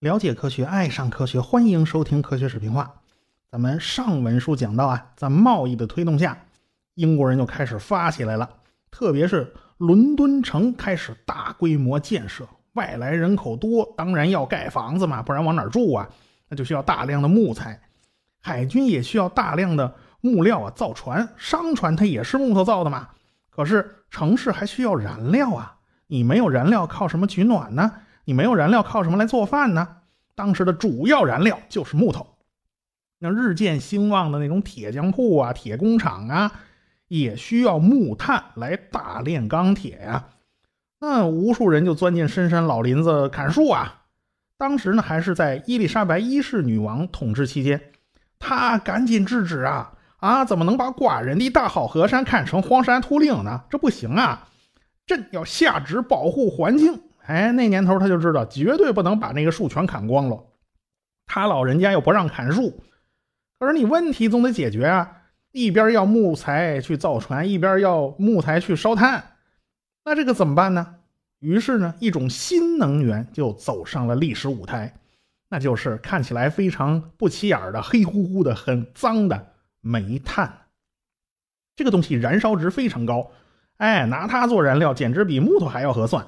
了解科学，爱上科学，欢迎收听《科学视频化》。咱们上文书讲到啊，在贸易的推动下，英国人就开始发起来了，特别是伦敦城开始大规模建设。外来人口多，当然要盖房子嘛，不然往哪住啊？那就需要大量的木材。海军也需要大量的木料啊，造船、商船它也是木头造的嘛。可是城市还需要燃料啊，你没有燃料靠什么取暖呢？你没有燃料靠什么来做饭呢？当时的主要燃料就是木头。那日渐兴旺的那种铁匠铺啊、铁工厂啊，也需要木炭来大炼钢铁呀。那无数人就钻进深山老林子砍树啊！当时呢，还是在伊丽莎白一世女王统治期间，她赶紧制止啊啊！怎么能把寡人的大好河山看成荒山秃岭呢？这不行啊！朕要下旨保护环境。哎，那年头他就知道，绝对不能把那个树全砍光了。他老人家又不让砍树，可是你问题总得解决啊！一边要木材去造船，一边要木材去烧炭。那这个怎么办呢？于是呢，一种新能源就走上了历史舞台，那就是看起来非常不起眼的、黑乎乎的、很脏的煤炭。这个东西燃烧值非常高，哎，拿它做燃料简直比木头还要合算。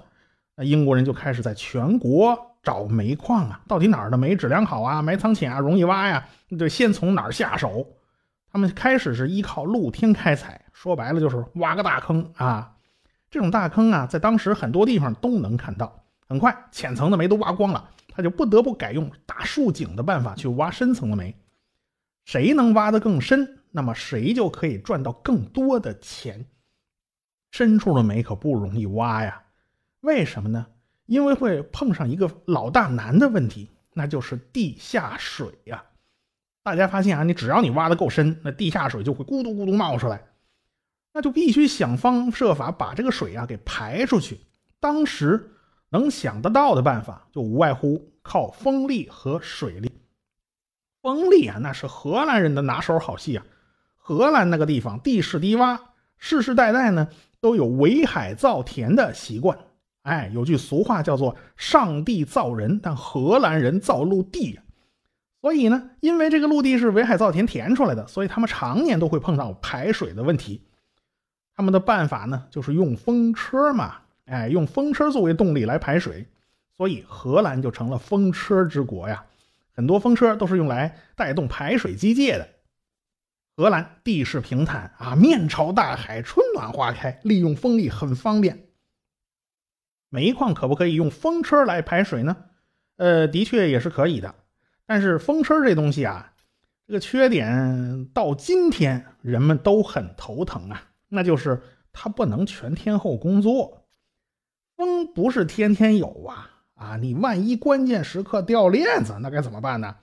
那英国人就开始在全国找煤矿啊，到底哪儿的煤质量好啊，埋藏浅啊，容易挖呀？得先从哪儿下手？他们开始是依靠露天开采，说白了就是挖个大坑啊。这种大坑啊，在当时很多地方都能看到。很快，浅层的煤都挖光了，他就不得不改用打竖井的办法去挖深层的煤。谁能挖得更深，那么谁就可以赚到更多的钱。深处的煤可不容易挖呀，为什么呢？因为会碰上一个老大难的问题，那就是地下水呀。大家发现啊，你只要你挖的够深，那地下水就会咕嘟咕嘟冒出来。那就必须想方设法把这个水啊给排出去。当时能想得到的办法，就无外乎靠风力和水力。风力啊，那是荷兰人的拿手好戏啊。荷兰那个地方地势低洼，世世代代呢都有围海造田的习惯。哎，有句俗话叫做“上帝造人，但荷兰人造陆地”。所以呢，因为这个陆地是围海造田填出来的，所以他们常年都会碰上排水的问题。他们的办法呢，就是用风车嘛，哎，用风车作为动力来排水，所以荷兰就成了风车之国呀。很多风车都是用来带动排水机械的。荷兰地势平坦啊，面朝大海，春暖花开，利用风力很方便。煤矿可不可以用风车来排水呢？呃，的确也是可以的，但是风车这东西啊，这个缺点到今天人们都很头疼啊。那就是它不能全天候工作，风不是天天有啊啊！你万一关键时刻掉链子，那该怎么办呢？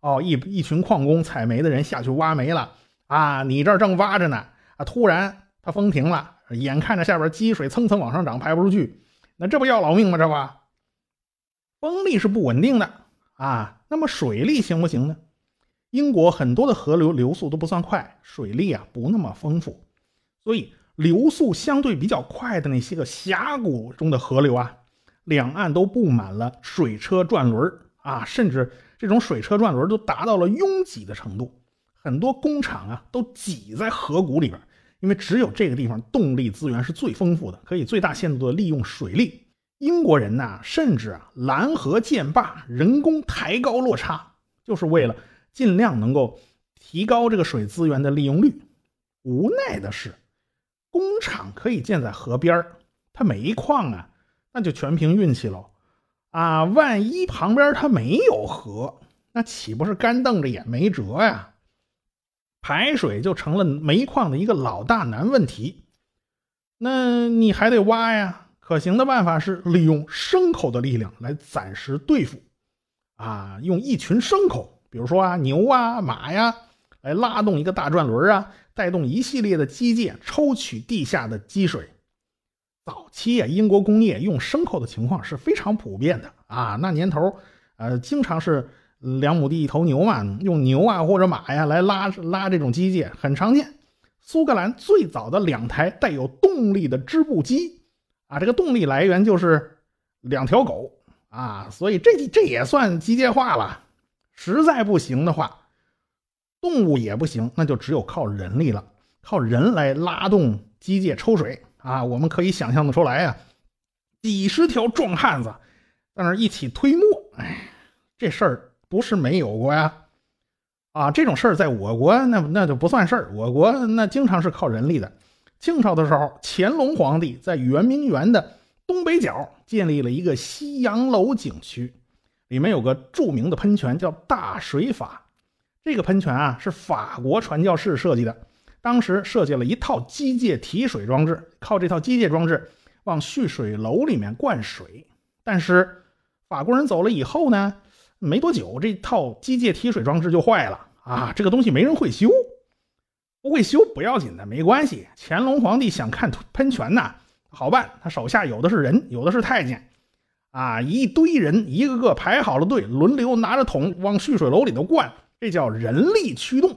哦，一一群矿工采煤的人下去挖煤了啊！你这儿正挖着呢啊！突然它风停了，眼看着下边积水蹭蹭往上涨，排不出去，那这不要老命吗？这不，风力是不稳定的啊。那么水力行不行呢？英国很多的河流流速都不算快，水力啊不那么丰富。所以流速相对比较快的那些个峡谷中的河流啊，两岸都布满了水车转轮啊，甚至这种水车转轮都达到了拥挤的程度。很多工厂啊都挤在河谷里边，因为只有这个地方动力资源是最丰富的，可以最大限度的利用水力。英国人呢，甚至啊拦河建坝，人工抬高落差，就是为了尽量能够提高这个水资源的利用率。无奈的是。工厂可以建在河边它煤矿啊，那就全凭运气喽。啊，万一旁边它没有河，那岂不是干瞪着眼没辙呀？排水就成了煤矿的一个老大难问题。那你还得挖呀。可行的办法是利用牲口的力量来暂时对付。啊，用一群牲口，比如说啊牛啊马呀，来拉动一个大转轮啊。带动一系列的机械抽取地下的积水。早期啊，英国工业用牲口的情况是非常普遍的啊。那年头，呃，经常是两亩地一头牛嘛，用牛啊或者马呀来拉拉这种机械很常见。苏格兰最早的两台带有动力的织布机，啊，这个动力来源就是两条狗啊，所以这这也算机械化了。实在不行的话，动物也不行，那就只有靠人力了，靠人来拉动机械抽水啊。我们可以想象的出来呀，几十条壮汉子在那一起推磨，哎，这事儿不是没有过呀。啊，这种事儿在我国那那就不算事儿。我国那经常是靠人力的。清朝的时候，乾隆皇帝在圆明园的东北角建立了一个西洋楼景区，里面有个著名的喷泉叫大水法。这个喷泉啊是法国传教士设计的，当时设计了一套机械提水装置，靠这套机械装置往蓄水楼里面灌水。但是法国人走了以后呢，没多久这套机械提水装置就坏了。啊，这个东西没人会修，不会修不要紧的，没关系。乾隆皇帝想看喷泉呐，好办，他手下有的是人，有的是太监，啊，一堆人，一个个排好了队，轮流拿着桶往蓄水楼里头灌，这叫人力驱动。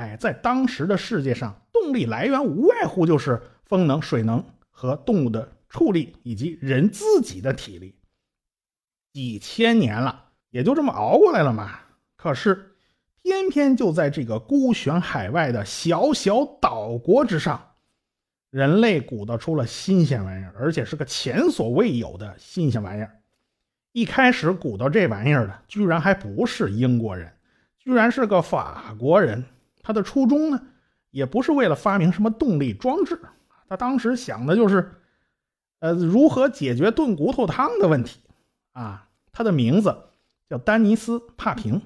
哎，在当时的世界上，动力来源无外乎就是风能、水能和动物的畜力以及人自己的体力。几千年了，也就这么熬过来了嘛。可是。偏偏就在这个孤悬海外的小小岛国之上，人类鼓捣出了新鲜玩意儿，而且是个前所未有的新鲜玩意儿。一开始鼓捣这玩意儿的，居然还不是英国人，居然是个法国人。他的初衷呢，也不是为了发明什么动力装置，他当时想的就是，呃，如何解决炖骨头汤的问题。啊，他的名字叫丹尼斯·帕平。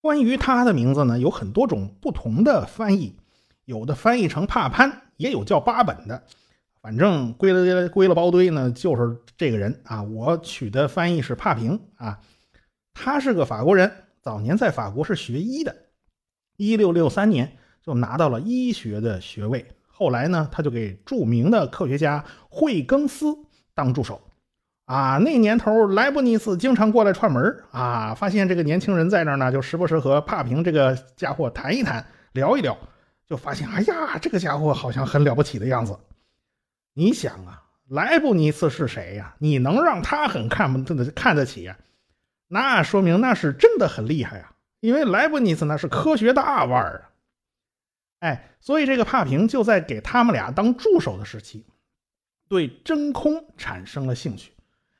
关于他的名字呢，有很多种不同的翻译，有的翻译成帕潘，也有叫巴本的，反正归了归了包堆呢，就是这个人啊。我取的翻译是帕平啊，他是个法国人，早年在法国是学医的，一六六三年就拿到了医学的学位，后来呢，他就给著名的科学家惠更斯当助手。啊，那年头莱布尼茨经常过来串门啊，发现这个年轻人在那儿呢，就时不时和帕平这个家伙谈一谈，聊一聊，就发现，哎呀，这个家伙好像很了不起的样子。你想啊，莱布尼茨是谁呀？你能让他很看不看得起呀？那说明那是真的很厉害啊，因为莱布尼茨那是科学大腕儿啊。哎，所以这个帕平就在给他们俩当助手的时期，对真空产生了兴趣。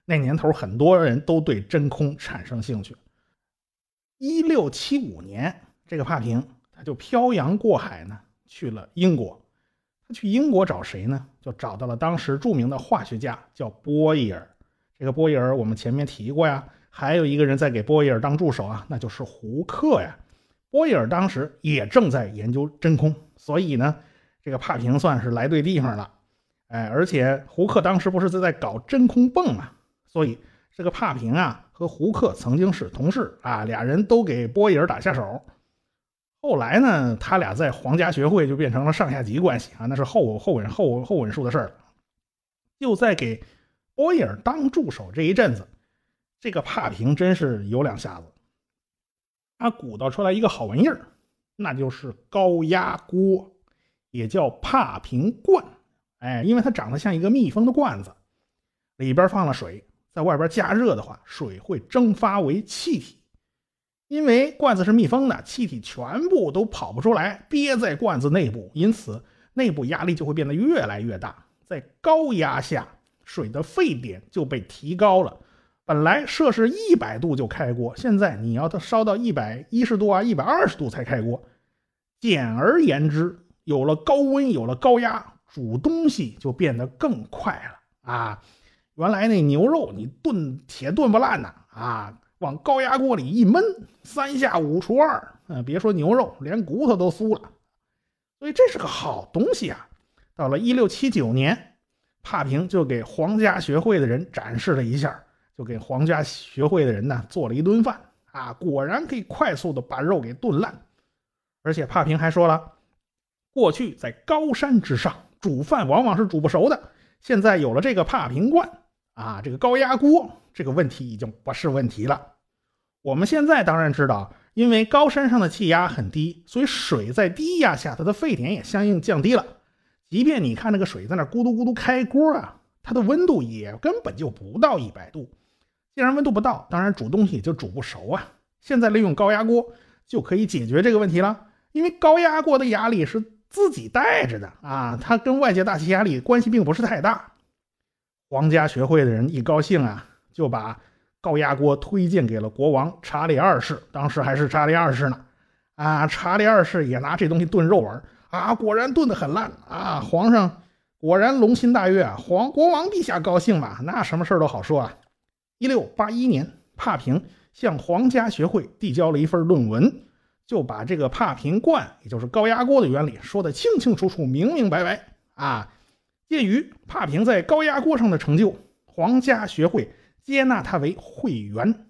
那年头，很多人都对真空产生兴趣。一六七五年，这个帕平他就漂洋过海呢，去了英国。他去英国找谁呢？就找到了当时著名的化学家，叫波伊尔。这个波伊尔我们前面提过呀。还有一个人在给波伊尔当助手啊，那就是胡克呀。波伊尔当时也正在研究真空，所以呢，这个帕平算是来对地方了。哎，而且胡克当时不是在在搞真空泵嘛？所以这个帕平啊和胡克曾经是同事啊，俩人都给波伊尔打下手。后来呢，他俩在皇家学会就变成了上下级关系啊，那是后后文后后文书的事儿。就在给波伊尔当助手这一阵子，这个帕平真是有两下子，他鼓捣出来一个好玩意儿，那就是高压锅，也叫帕平罐。哎，因为它长得像一个密封的罐子。里边放了水，在外边加热的话，水会蒸发为气体。因为罐子是密封的，气体全部都跑不出来，憋在罐子内部，因此内部压力就会变得越来越大。在高压下，水的沸点就被提高了。本来摄氏一百度就开锅，现在你要它烧到一百一十度啊，一百二十度才开锅。简而言之，有了高温，有了高压，煮东西就变得更快了啊。原来那牛肉你炖铁炖不烂呐啊，往高压锅里一焖，三下五除二，嗯，别说牛肉，连骨头都酥了。所以这是个好东西啊。到了一六七九年，帕平就给皇家学会的人展示了一下，就给皇家学会的人呢做了一顿饭啊，果然可以快速的把肉给炖烂。而且帕平还说了，过去在高山之上煮饭往往是煮不熟的，现在有了这个帕平罐。啊，这个高压锅这个问题已经不是问题了。我们现在当然知道，因为高山上的气压很低，所以水在低压下，它的沸点也相应降低了。即便你看那个水在那咕嘟咕嘟开锅啊，它的温度也根本就不到一百度。既然温度不到，当然煮东西就煮不熟啊。现在利用高压锅就可以解决这个问题了，因为高压锅的压力是自己带着的啊，它跟外界大气压力关系并不是太大。皇家学会的人一高兴啊，就把。高压锅推荐给了国王查理二世，当时还是查理二世呢。啊，查理二世也拿这东西炖肉玩啊，果然炖得很烂啊。皇上果然龙心大悦啊，皇国王陛下高兴嘛，那什么事都好说啊。一六八一年，帕平向皇家学会递交了一份论文，就把这个帕平罐，也就是高压锅的原理说得清清楚楚、明明白白啊。鉴于帕平在高压锅上的成就，皇家学会。接纳他为会员，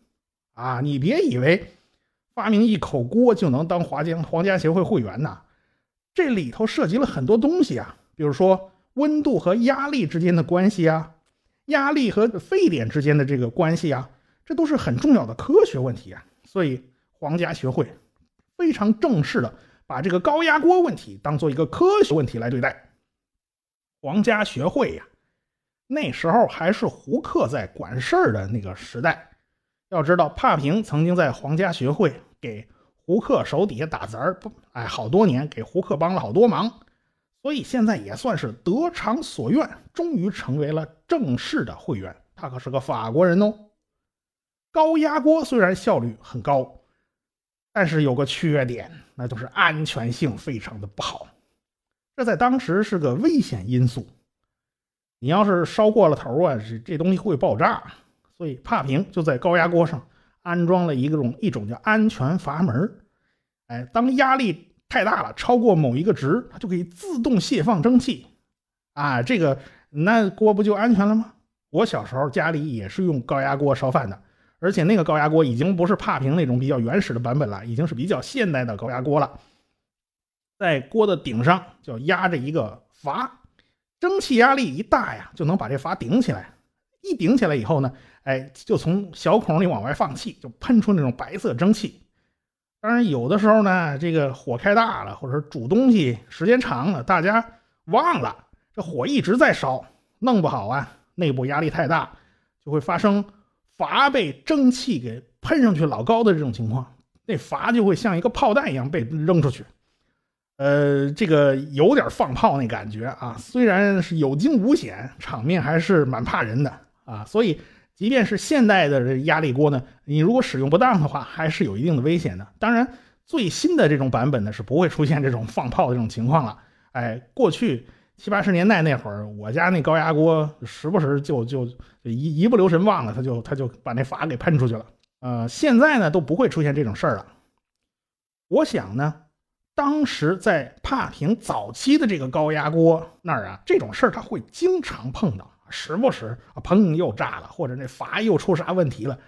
啊，你别以为发明一口锅就能当华江皇家协会会员呐，这里头涉及了很多东西啊，比如说温度和压力之间的关系啊，压力和沸点之间的这个关系啊，这都是很重要的科学问题啊，所以皇家学会非常正式的把这个高压锅问题当做一个科学问题来对待。皇家学会呀。那时候还是胡克在管事儿的那个时代。要知道，帕平曾经在皇家学会给胡克手底下打杂儿，哎，好多年，给胡克帮了好多忙，所以现在也算是得偿所愿，终于成为了正式的会员。他可是个法国人哦。高压锅虽然效率很高，但是有个缺点，那就是安全性非常的不好，这在当时是个危险因素。你要是烧过了头啊，这这东西会爆炸，所以帕平就在高压锅上安装了一种一种叫安全阀门哎，当压力太大了，超过某一个值，它就可以自动泄放蒸汽，啊，这个那锅不就安全了吗？我小时候家里也是用高压锅烧饭的，而且那个高压锅已经不是帕平那种比较原始的版本了，已经是比较现代的高压锅了，在锅的顶上就压着一个阀。蒸汽压力一大呀，就能把这阀顶起来。一顶起来以后呢，哎，就从小孔里往外放气，就喷出那种白色蒸汽。当然，有的时候呢，这个火开大了，或者煮东西时间长了，大家忘了这火一直在烧，弄不好啊，内部压力太大，就会发生阀被蒸汽给喷上去老高的这种情况，那阀就会像一个炮弹一样被扔出去。呃，这个有点放炮那感觉啊，虽然是有惊无险，场面还是蛮怕人的啊。所以，即便是现代的这压力锅呢，你如果使用不当的话，还是有一定的危险的。当然，最新的这种版本呢，是不会出现这种放炮的这种情况了。哎，过去七八十年代那会儿，我家那高压锅时不时就就一一不留神忘了，他就他就把那阀给喷出去了。呃，现在呢都不会出现这种事儿了。我想呢。当时在帕平早期的这个高压锅那儿啊，这种事儿他会经常碰到，时不时啊砰又炸了，或者那阀又出啥问题了，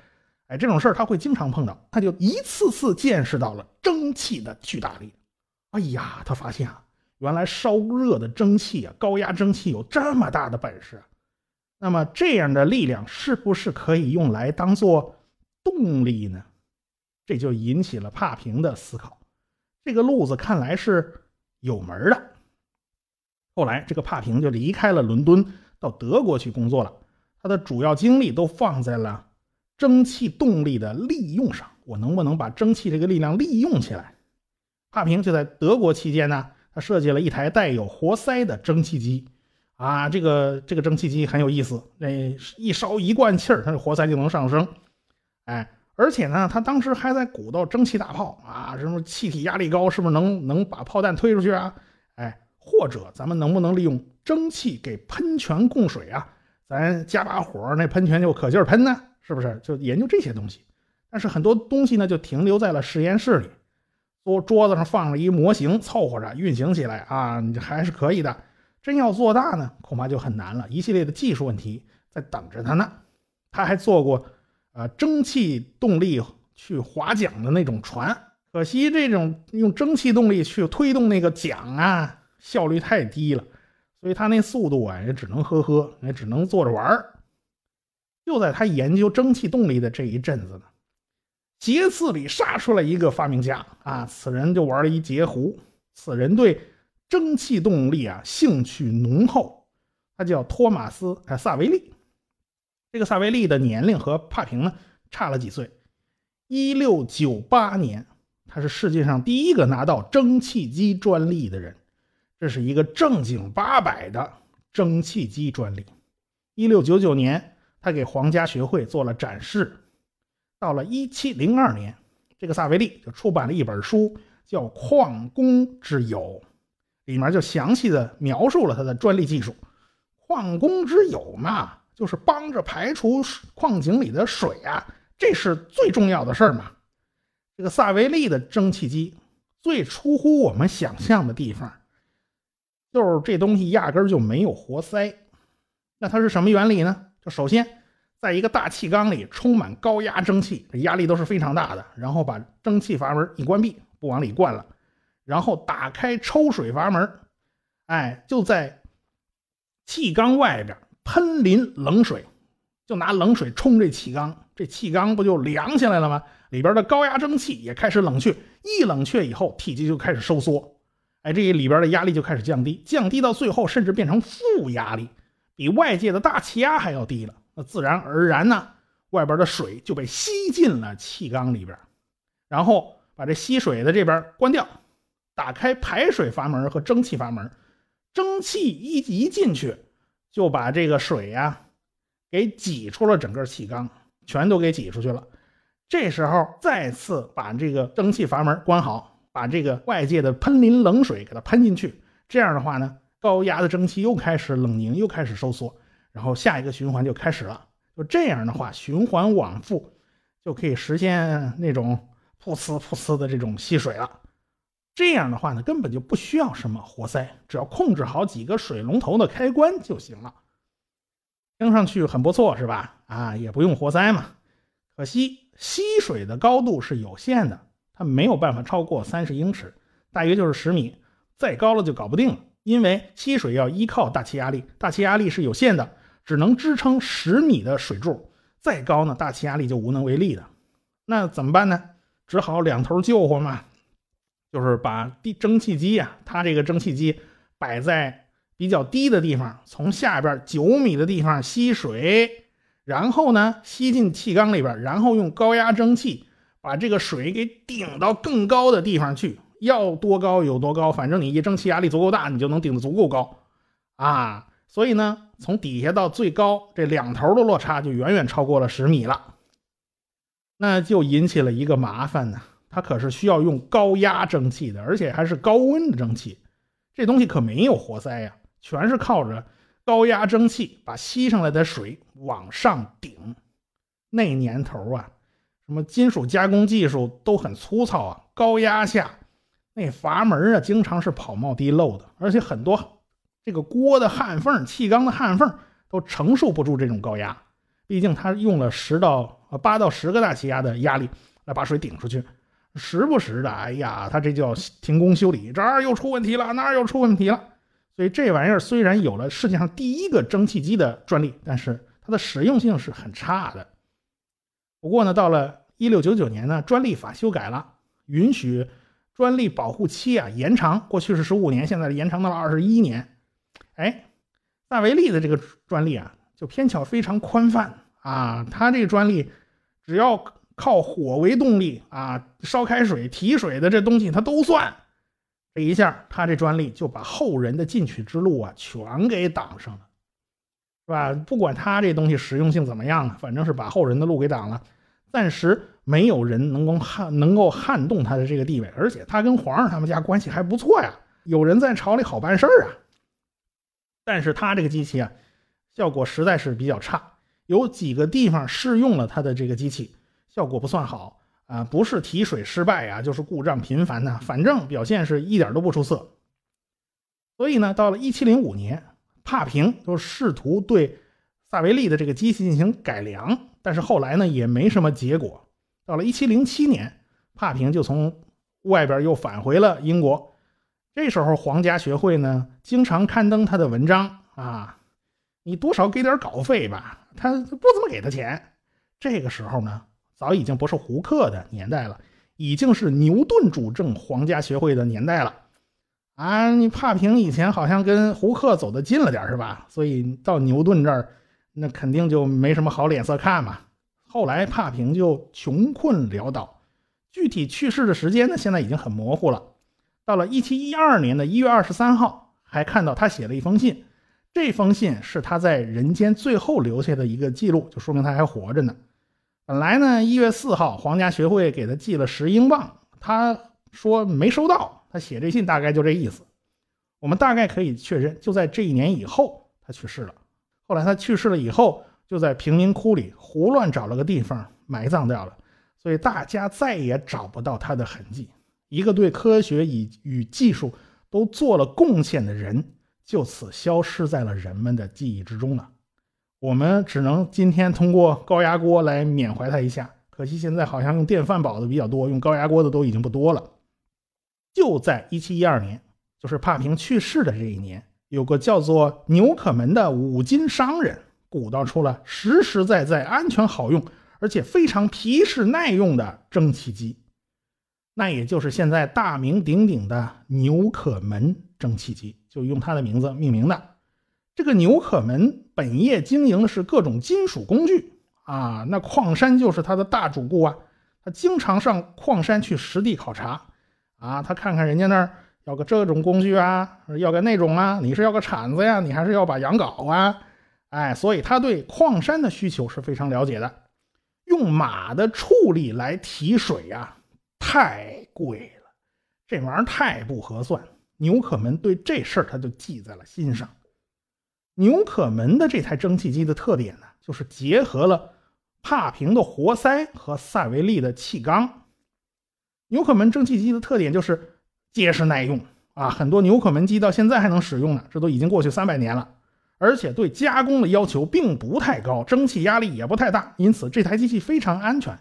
哎，这种事儿他会经常碰到，他就一次次见识到了蒸汽的巨大力。哎呀，他发现啊，原来烧热的蒸汽啊，高压蒸汽有这么大的本事。那么这样的力量是不是可以用来当做动力呢？这就引起了帕平的思考。这个路子看来是有门的。后来，这个帕平就离开了伦敦，到德国去工作了。他的主要精力都放在了蒸汽动力的利用上。我能不能把蒸汽这个力量利用起来？帕平就在德国期间呢，他设计了一台带有活塞的蒸汽机。啊，这个这个蒸汽机很有意思，那一烧一罐气儿，它的活塞就能上升。哎。而且呢，他当时还在鼓捣蒸汽大炮啊，什么气体压力高，是不是能能把炮弹推出去啊？或者咱们能不能利用蒸汽给喷泉供水啊？咱加把火，那喷泉就可劲儿喷呢？是不是？就研究这些东西。但是很多东西呢，就停留在了实验室里，桌桌子上放了一模型，凑合着运行起来啊，你还是可以的。真要做大呢，恐怕就很难了，一系列的技术问题在等着他呢。他还做过。啊，蒸汽动力去划桨的那种船，可惜这种用蒸汽动力去推动那个桨啊，效率太低了，所以他那速度啊也只能呵呵，也只能坐着玩儿。就在他研究蒸汽动力的这一阵子呢，杰刺里杀出来一个发明家啊！此人就玩了一截胡。此人对蒸汽动力啊兴趣浓厚，他叫托马斯·萨维利。这个萨维利的年龄和帕平呢差了几岁。一六九八年，他是世界上第一个拿到蒸汽机专利的人。这是一个正经八百的蒸汽机专利。一六九九年，他给皇家学会做了展示。到了一七零二年，这个萨维利就出版了一本书，叫《矿工之友》，里面就详细的描述了他的专利技术。矿工之友嘛，就是帮着排除矿井里的水啊，这是最重要的事儿嘛。这个萨维利的蒸汽机最出乎我们想象的地方，就是这东西压根就没有活塞。那它是什么原理呢？就首先。在一个大气缸里充满高压蒸汽，这压力都是非常大的。然后把蒸汽阀门一关闭，不往里灌了，然后打开抽水阀门，哎，就在气缸外边喷淋冷水，就拿冷水冲这气缸，这气缸不就凉下来了吗？里边的高压蒸汽也开始冷却，一冷却以后，体积就开始收缩，哎，这里边的压力就开始降低，降低到最后甚至变成负压力，比外界的大气压还要低了。那自然而然呢，外边的水就被吸进了气缸里边，然后把这吸水的这边关掉，打开排水阀门和蒸汽阀门，蒸汽一一进去，就把这个水呀给挤出了整个气缸，全都给挤出去了。这时候再次把这个蒸汽阀门关好，把这个外界的喷淋冷水给它喷进去，这样的话呢，高压的蒸汽又开始冷凝，又开始收缩。然后下一个循环就开始了，就这样的话循环往复，就可以实现那种噗呲噗呲的这种吸水了。这样的话呢，根本就不需要什么活塞，只要控制好几个水龙头的开关就行了。听上去很不错，是吧？啊，也不用活塞嘛。可惜吸水的高度是有限的，它没有办法超过三十英尺，大约就是十米，再高了就搞不定了。因为吸水要依靠大气压力，大气压力是有限的。只能支撑十米的水柱，再高呢，大气压力就无能为力的。那怎么办呢？只好两头救活嘛，就是把地蒸汽机呀，它这个蒸汽机摆在比较低的地方，从下边九米的地方吸水，然后呢吸进气缸里边，然后用高压蒸汽把这个水给顶到更高的地方去，要多高有多高，反正你一蒸汽压力足够大，你就能顶得足够高啊。所以呢，从底下到最高这两头的落差就远远超过了十米了，那就引起了一个麻烦呢。它可是需要用高压蒸汽的，而且还是高温的蒸汽，这东西可没有活塞呀，全是靠着高压蒸汽把吸上来的水往上顶。那年头啊，什么金属加工技术都很粗糙啊，高压下那阀门啊，经常是跑冒滴漏的，而且很多。这个锅的焊缝、气缸的焊缝都承受不住这种高压，毕竟它用了十到呃八到十个大气压的压力来把水顶出去，时不时的，哎呀，它这叫停工修理，这儿又出问题了，那儿又出问题了。所以这玩意儿虽然有了世界上第一个蒸汽机的专利，但是它的实用性是很差的。不过呢，到了一六九九年呢，专利法修改了，允许专利保护期啊延长，过去是十五年，现在延长到了二十一年。哎，萨维利的这个专利啊，就偏巧非常宽泛啊。他这个专利，只要靠火为动力啊，烧开水提水的这东西，它都算。这一下，他这专利就把后人的进取之路啊，全给挡上了，是吧？不管他这东西实用性怎么样啊，反正是把后人的路给挡了。暂时没有人能够撼能够撼动他的这个地位，而且他跟皇上他们家关系还不错呀，有人在朝里好办事儿啊。但是他这个机器啊，效果实在是比较差，有几个地方试用了他的这个机器，效果不算好啊，不是提水失败啊，就是故障频繁呐，反正表现是一点都不出色。所以呢，到了1705年，帕平就试图对萨维利的这个机器进行改良，但是后来呢也没什么结果。到了1707年，帕平就从外边又返回了英国。这时候，皇家学会呢经常刊登他的文章啊，你多少给点稿费吧，他不怎么给他钱。这个时候呢，早已经不是胡克的年代了，已经是牛顿主政皇家学会的年代了。啊，你帕平以前好像跟胡克走得近了点是吧？所以到牛顿这儿，那肯定就没什么好脸色看嘛。后来帕平就穷困潦倒，具体去世的时间呢，现在已经很模糊了。到了一七一二年的一月二十三号，还看到他写了一封信。这封信是他在人间最后留下的一个记录，就说明他还活着呢。本来呢，一月四号皇家学会给他寄了十英镑，他说没收到。他写这信大概就这意思。我们大概可以确认，就在这一年以后他去世了。后来他去世了以后，就在贫民窟里胡乱找了个地方埋葬掉了，所以大家再也找不到他的痕迹。一个对科学与与技术都做了贡献的人。就此消失在了人们的记忆之中了。我们只能今天通过高压锅来缅怀他一下。可惜现在好像用电饭煲的比较多，用高压锅的都已经不多了。就在1712年，就是帕平去世的这一年，有个叫做纽可门的五金商人鼓捣出了实实在在、安全好用，而且非常皮实耐用的蒸汽机。那也就是现在大名鼎鼎的纽可门蒸汽机。就用他的名字命名的。这个纽可门本业经营的是各种金属工具啊，那矿山就是他的大主顾啊。他经常上矿山去实地考察啊，他看看人家那儿要个这种工具啊，要个那种啊，你是要个铲子呀，你还是要把羊镐啊？哎，所以他对矿山的需求是非常了解的。用马的畜力来提水呀，太贵了，这玩意儿太不合算。纽可门对这事儿他就记在了心上。纽可门的这台蒸汽机的特点呢，就是结合了帕平的活塞和塞维利的气缸。纽可门蒸汽机的特点就是结实耐用啊，很多纽可门机到现在还能使用呢，这都已经过去三百年了。而且对加工的要求并不太高，蒸汽压力也不太大，因此这台机器非常安全。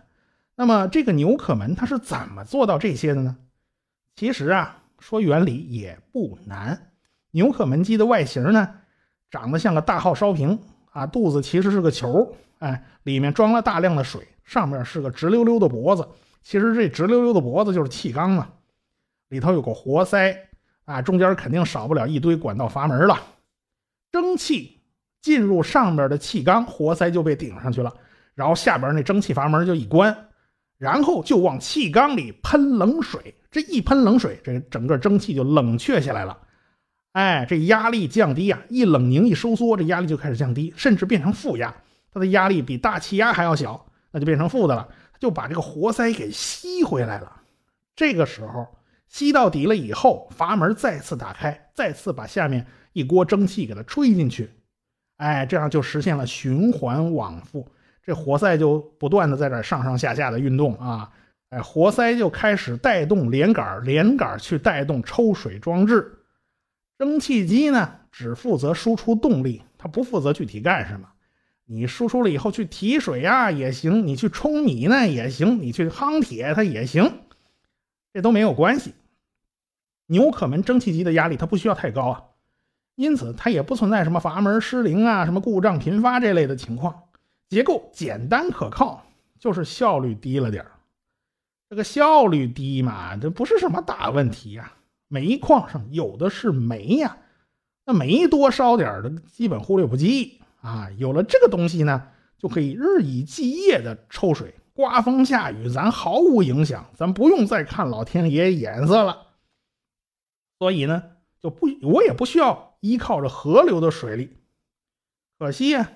那么这个纽可门它是怎么做到这些的呢？其实啊。说原理也不难，纽可门机的外形呢，长得像个大号烧瓶啊，肚子其实是个球，哎，里面装了大量的水，上面是个直溜溜的脖子，其实这直溜溜的脖子就是气缸嘛，里头有个活塞啊，中间肯定少不了一堆管道阀门了，蒸汽进入上面的气缸，活塞就被顶上去了，然后下边那蒸汽阀门就一关。然后就往气缸里喷冷水，这一喷冷水，这整个蒸汽就冷却下来了。哎，这压力降低啊，一冷凝一收缩，这压力就开始降低，甚至变成负压。它的压力比大气压还要小，那就变成负的了，就把这个活塞给吸回来了。这个时候吸到底了以后，阀门再次打开，再次把下面一锅蒸汽给它吹进去。哎，这样就实现了循环往复。这活塞就不断的在这上上下下的运动啊，哎，活塞就开始带动连杆，连杆去带动抽水装置。蒸汽机呢，只负责输出动力，它不负责具体干什么。你输出了以后去提水呀也行，你去冲米呢也行，你去夯铁它也行，这都没有关系。纽可门蒸汽机的压力它不需要太高啊，因此它也不存在什么阀门失灵啊、什么故障频发这类的情况。结构简单可靠，就是效率低了点这个效率低嘛，这不是什么大问题呀。煤矿上有的是煤呀，那煤多烧点的，基本忽略不计啊。有了这个东西呢，就可以日以继夜的抽水，刮风下雨咱毫无影响，咱不用再看老天爷眼色了。所以呢，就不我也不需要依靠着河流的水力。可惜呀。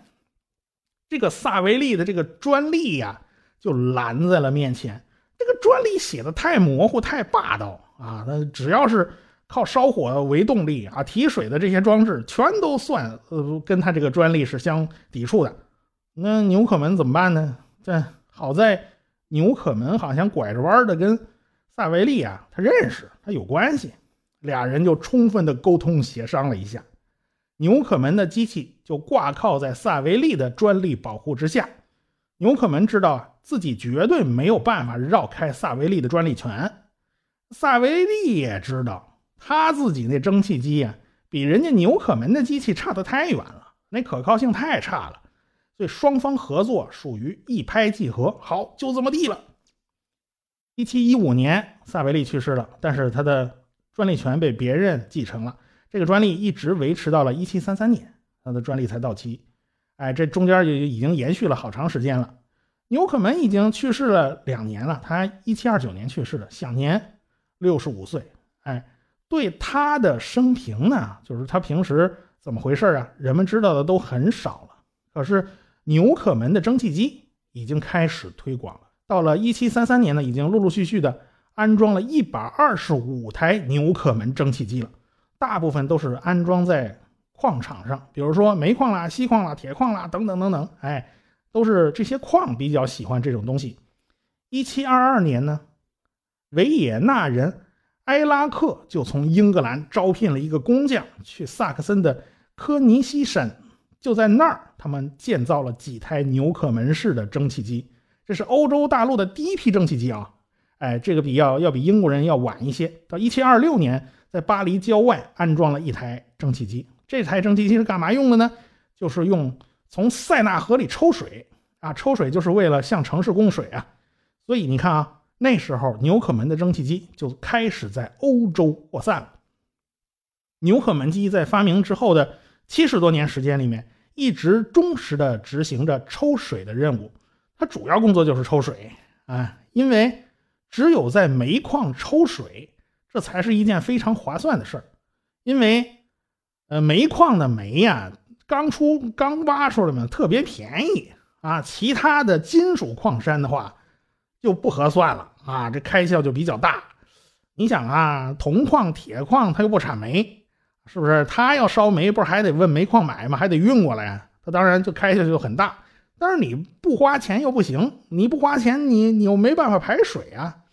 这个萨维利的这个专利呀，就拦在了面前。这个专利写的太模糊、太霸道啊！那只要是靠烧火为动力啊，提水的这些装置，全都算呃，跟他这个专利是相抵触的。那纽可门怎么办呢？这好在纽可门好像拐着弯的跟萨维利啊，他认识，他有关系，俩人就充分的沟通协商了一下。纽可门的机器就挂靠在萨维利的专利保护之下。纽可门知道自己绝对没有办法绕开萨维利的专利权。萨维利也知道他自己那蒸汽机呀，比人家纽可门的机器差得太远了，那可靠性太差了。所以双方合作属于一拍即合。好，就这么地了。一七一五年，萨维利去世了，但是他的专利权被别人继承了。这个专利一直维持到了一七三三年，他的专利才到期。哎，这中间就已经延续了好长时间了。纽可门已经去世了两年了，他一七二九年去世的，享年六十五岁。哎，对他的生平呢，就是他平时怎么回事啊？人们知道的都很少了。可是纽可门的蒸汽机已经开始推广了。到了一七三三年呢，已经陆陆续续的安装了一百二十五台纽可门蒸汽机了，大部分都是安装在矿场上，比如说煤矿啦、锡矿啦、铁矿啦等等等等，哎，都是这些矿比较喜欢这种东西。一七二二年呢，维也纳人埃拉克就从英格兰招聘了一个工匠去萨克森的科尼西省，就在那儿，他们建造了几台纽可门式的蒸汽机。这是欧洲大陆的第一批蒸汽机啊，哎，这个比要要比英国人要晚一些。到一七二六年，在巴黎郊外安装了一台蒸汽机。这台蒸汽机是干嘛用的呢？就是用从塞纳河里抽水啊，抽水就是为了向城市供水啊。所以你看啊，那时候纽可门的蒸汽机就开始在欧洲扩散了。纽可门机在发明之后的七十多年时间里面，一直忠实的执行着抽水的任务。它主要工作就是抽水啊，因为只有在煤矿抽水，这才是一件非常划算的事儿。因为，呃，煤矿的煤呀，刚出刚挖出来嘛，特别便宜啊。其他的金属矿山的话，就不合算了啊，这开销就比较大。你想啊，铜矿、铁矿它又不产煤，是不是？它要烧煤，不是还得问煤矿买吗？还得运过来，它当然就开销就很大。但是你不花钱又不行，你不花钱，你你又没办法排水啊，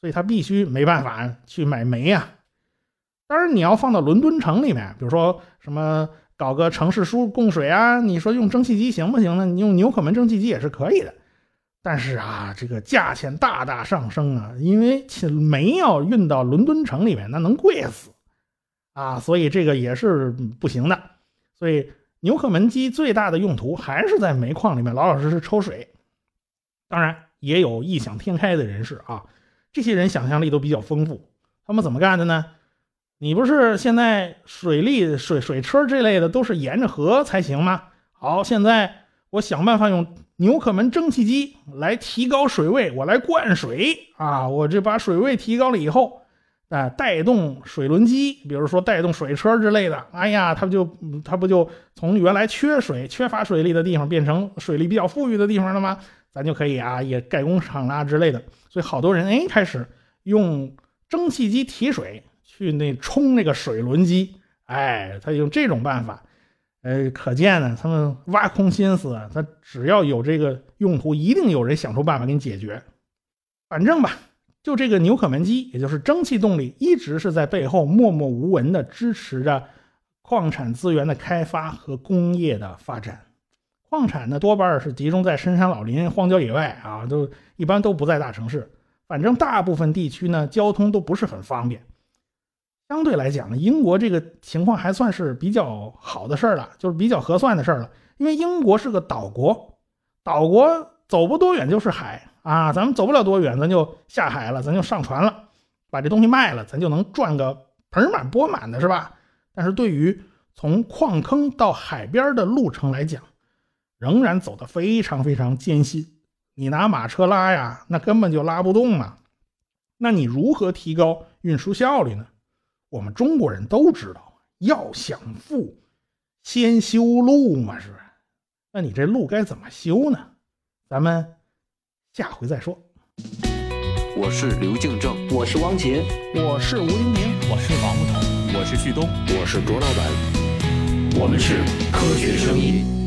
所以他必须没办法去买煤呀。当然你要放到伦敦城里面，比如说什么搞个城市输供水啊，你说用蒸汽机行不行呢？你用纽可门蒸汽机也是可以的。但是啊，这个价钱大大上升啊，因为煤要运到伦敦城里面，那能贵死啊，所以这个也是不行的。所以。纽可门机最大的用途还是在煤矿里面老老实实抽水，当然也有异想天开的人士啊，这些人想象力都比较丰富。他们怎么干的呢？你不是现在水利水水车这类的都是沿着河才行吗？好，现在我想办法用纽可门蒸汽机来提高水位，我来灌水啊，我这把水位提高了以后。啊，带动水轮机，比如说带动水车之类的，哎呀，它不就它不就从原来缺水、缺乏水利的地方变成水利比较富裕的地方了吗？咱就可以啊，也盖工厂啊之类的。所以好多人哎，开始用蒸汽机提水去那冲那个水轮机，哎，他用这种办法，呃，可见呢，他们挖空心思，他只要有这个用途，一定有人想出办法给你解决。反正吧。就这个纽可门机，也就是蒸汽动力，一直是在背后默默无闻地支持着矿产资源的开发和工业的发展。矿产呢，多半是集中在深山老林、荒郊野外啊，都一般都不在大城市。反正大部分地区呢，交通都不是很方便。相对来讲呢，英国这个情况还算是比较好的事儿了，就是比较合算的事儿了。因为英国是个岛国，岛国走不多远就是海。啊，咱们走不了多远，咱就下海了，咱就上船了，把这东西卖了，咱就能赚个盆满钵满的，是吧？但是对于从矿坑到海边的路程来讲，仍然走得非常非常艰辛。你拿马车拉呀，那根本就拉不动啊。那你如何提高运输效率呢？我们中国人都知道，要想富，先修路嘛，是不是？那你这路该怎么修呢？咱们。下回再说。我是刘敬正，我是汪杰，我是吴英明，我是王木头，我是旭东，我是卓老板，我们是科学声音。